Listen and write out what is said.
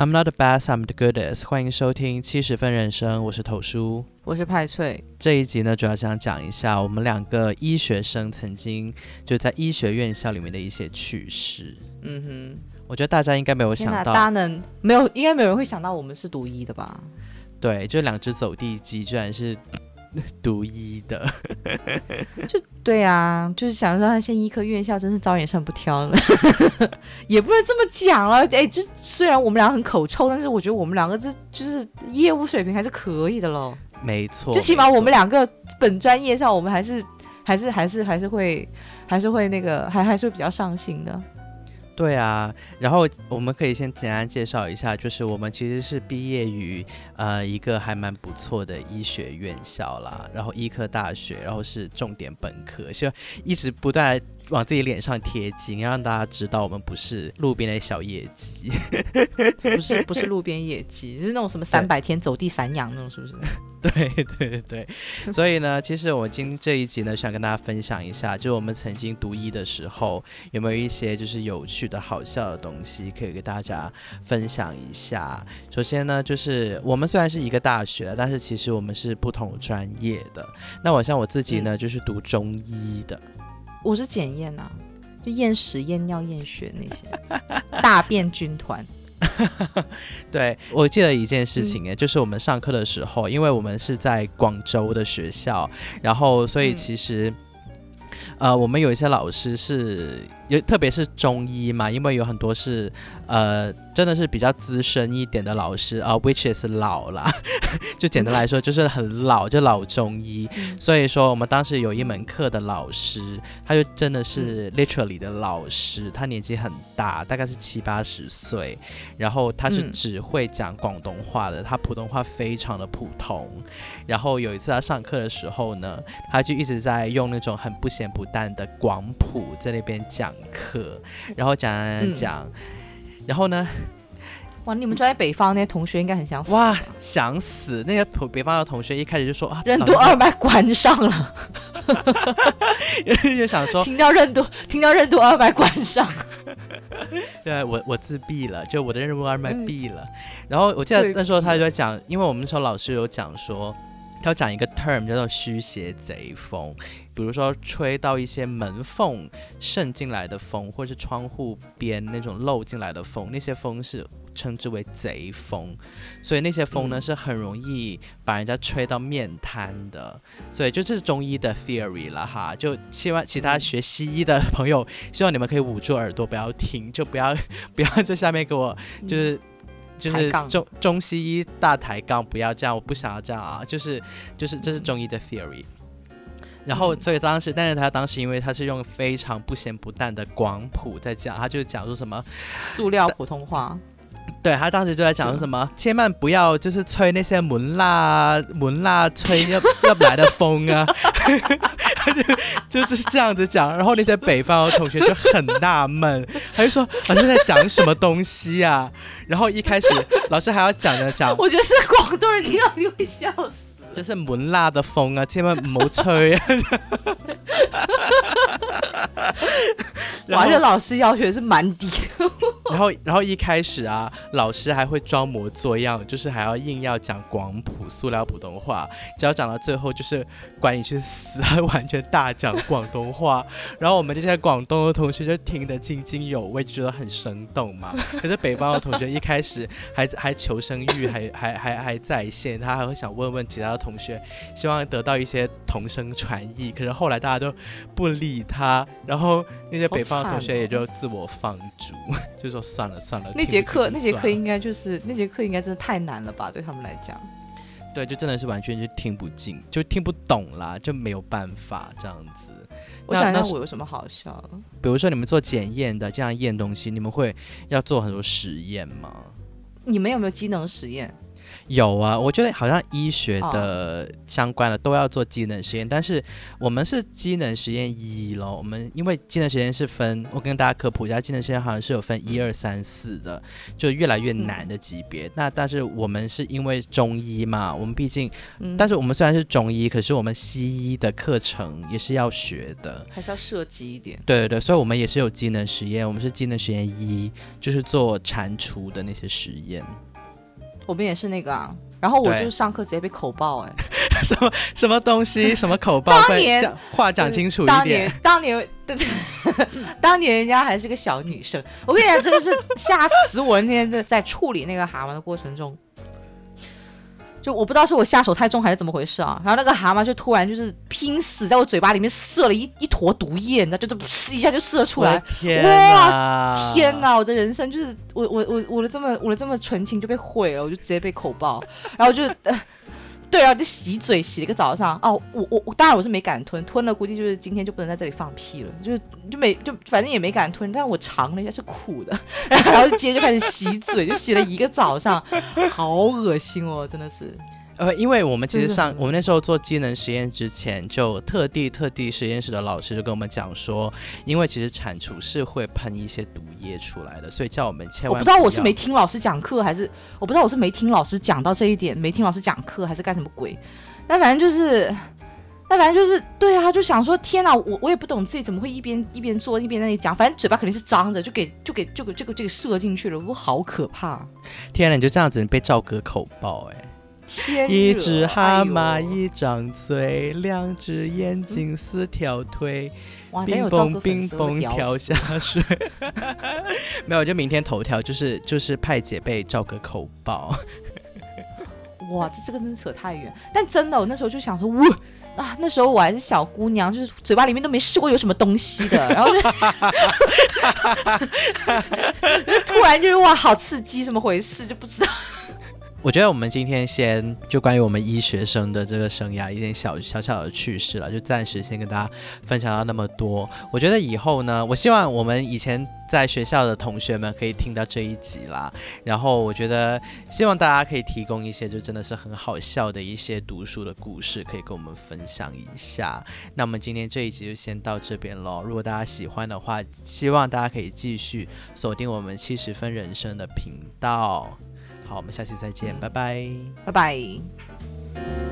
I'm not the best, I'm the goodest。欢迎收听七十分人生，我是头叔，我是派翠。这一集呢，主要想讲一下我们两个医学生曾经就在医学院校里面的一些趣事。嗯哼，我觉得大家应该没有想到，大家能没有，应该没有人会想到我们是读医的吧？对，就两只走地鸡，居然是。读医的，就对啊，就是想说，他现医科院校真是招人上不挑了，也不能这么讲了。哎，就虽然我们俩很口臭，但是我觉得我们两个这就是业务水平还是可以的喽。没错，最起码我们两个本专业上，我们还是还是还是还是会还是会那个还还是会比较上心的。对啊，然后我们可以先简单介绍一下，就是我们其实是毕业于呃一个还蛮不错的医学院校啦，然后医科大学，然后是重点本科，就一直不断。往自己脸上贴金，让大家知道我们不是路边的小野鸡，不是不是路边野鸡，就是那种什么三百天走地散养那种，是不是？对对对，所以呢，其实我今这一集呢，想跟大家分享一下，就我们曾经读医的时候，有没有一些就是有趣的好笑的东西可以给大家分享一下。首先呢，就是我们虽然是一个大学，但是其实我们是不同专业的。那我像我自己呢，就是读中医的。我是检验啊，就验屎、验尿、验血那些 大便军团。对我记得一件事情哎，就是我们上课的时候，因为我们是在广州的学校，然后所以其实。呃，我们有一些老师是有，特别是中医嘛，因为有很多是呃，真的是比较资深一点的老师啊，which is 老啦，就简单来说就是很老，就老中医。所以说，我们当时有一门课的老师，他就真的是 literally 的老师，他年纪很大，大概是七八十岁，然后他是只会讲广东话的，他普通话非常的普通。然后有一次他上课的时候呢，他就一直在用那种很不咸不淡的广普在那边讲课，然后讲讲讲，然后呢，哇，你们住在北方那些同学应该很想死哇，想死！那些北北方的同学一开始就说啊，任督二脉关上了，就想说听到任督，听到任督二脉关上，对我我自闭了，就我的任督二脉闭了。然后我记得那时候他就在讲，因为我们那时候老师有讲说。他要讲一个 term 叫做虚邪贼风，比如说吹到一些门缝渗进来的风，或者是窗户边那种漏进来的风，那些风是称之为贼风，所以那些风呢是很容易把人家吹到面瘫的。所以就这是中医的 theory 了哈，就希望其他学西医的朋友，希望你们可以捂住耳朵不要听，就不要 不要在下面给我就是。就是中中西医大抬杠，不要这样，我不想要这样啊！就是就是这是中医的 theory。然后所以当时，但是他当时因为他是用非常不咸不淡的广普在讲，他就讲说什么塑料普通话。对他当时就在讲说什么，千万不要就是吹那些门蜡门蜡吹 要要来的风啊，就 就是这样子讲。然后那些北方的同学就很纳闷，他就说 老师在讲什么东西啊？然后一开始老师还要讲着讲，我觉得是广东人听到你会笑死。就是门辣的风啊，千万唔好吹啊！而且老师要求是蛮低。然后，然后一开始啊，老师还会装模作样，就是还要硬要讲广普塑料普通话，只要讲到最后就是管你去死，还 完全大讲广东话。然后我们这些广东的同学就听得津津有味，就觉得很生动嘛。可是北方的同学一开始还还求生欲还还还还在线，他还会想问问其他的同学，希望得到一些同声传译。可是后来大家都不理他，然后那些北方的同学也就自我放逐，就说。算了算了，那节课那节课应该就是那节课应该真的太难了吧？对他们来讲，对，就真的是完全就听不进，就听不懂啦，就没有办法这样子。我想想，我有什么好笑？比如说你们做检验的，这样验东西，你们会要做很多实验吗？你们有没有机能实验？有啊，我觉得好像医学的相关的都要做机能实验，但是我们是机能实验一咯。我们因为机能实验是分，我跟大家科普一下，机能实验好像是有分一二三四的，就越来越难的级别。那但是我们是因为中医嘛，我们毕竟，但是我们虽然是中医，可是我们西医的课程也是要学的，还是要涉及一点。对对对，所以我们也是有机能实验，我们是机能实验一，就是做蟾蜍的那些实验。我们也是那个啊，然后我就上课直接被口爆哎，什么什么东西，什么口爆？当年话讲清楚一点。当年，当年，当年人家还是个小女生，我跟你讲，真的是吓死我！那天在在处理那个蛤蟆的过程中。就我不知道是我下手太重还是怎么回事啊，然后那个蛤蟆就突然就是拼死在我嘴巴里面射了一一坨毒液，你知道，就这噗一下就射出来，哇天哪！我的人生就是我我我我的这么我的这么纯情就被毁了，我就直接被口爆，然后就。对啊，就洗嘴洗了一个早上。哦，我我我当然我是没敢吞，吞了估计就是今天就不能在这里放屁了，就是就没就反正也没敢吞，但我尝了一下是苦的，然后接着开始洗嘴，就洗了一个早上，好恶心哦，真的是。呃，因为我们其实上我们那时候做机能实验之前，就特地特地实验室的老师就跟我们讲说，因为其实铲除是会喷一些毒液出来的，所以叫我们千万。我不知道我是没听老师讲课，还是我不知道我是没听老师讲到这一点，没听老师讲课还是干什么鬼？但反正就是，但反正就是对啊，就想说天哪，我我也不懂自己怎么会一边一边做一边在那里讲，反正嘴巴肯定是张着，就给就给就给这个这个射进去了，我好可怕！天哪，你就这样子被赵哥口爆哎！一只蛤蟆一张嘴，两只眼睛四条腿，冰崩冰崩跳下水。没有，就明天头条就是就是派姐被赵哥口爆。哇，这这个真扯太远。但真的，我那时候就想说，哇啊，那时候我还是小姑娘，就是嘴巴里面都没试过有什么东西的，然后就 突然就是哇，好刺激，怎么回事就不知道。我觉得我们今天先就关于我们医学生的这个生涯一点小小小的趣事了，就暂时先跟大家分享到那么多。我觉得以后呢，我希望我们以前在学校的同学们可以听到这一集啦。然后我觉得希望大家可以提供一些就真的是很好笑的一些读书的故事，可以跟我们分享一下。那我们今天这一集就先到这边喽。如果大家喜欢的话，希望大家可以继续锁定我们七十分人生的频道。好，我们下期再见，拜拜，拜拜。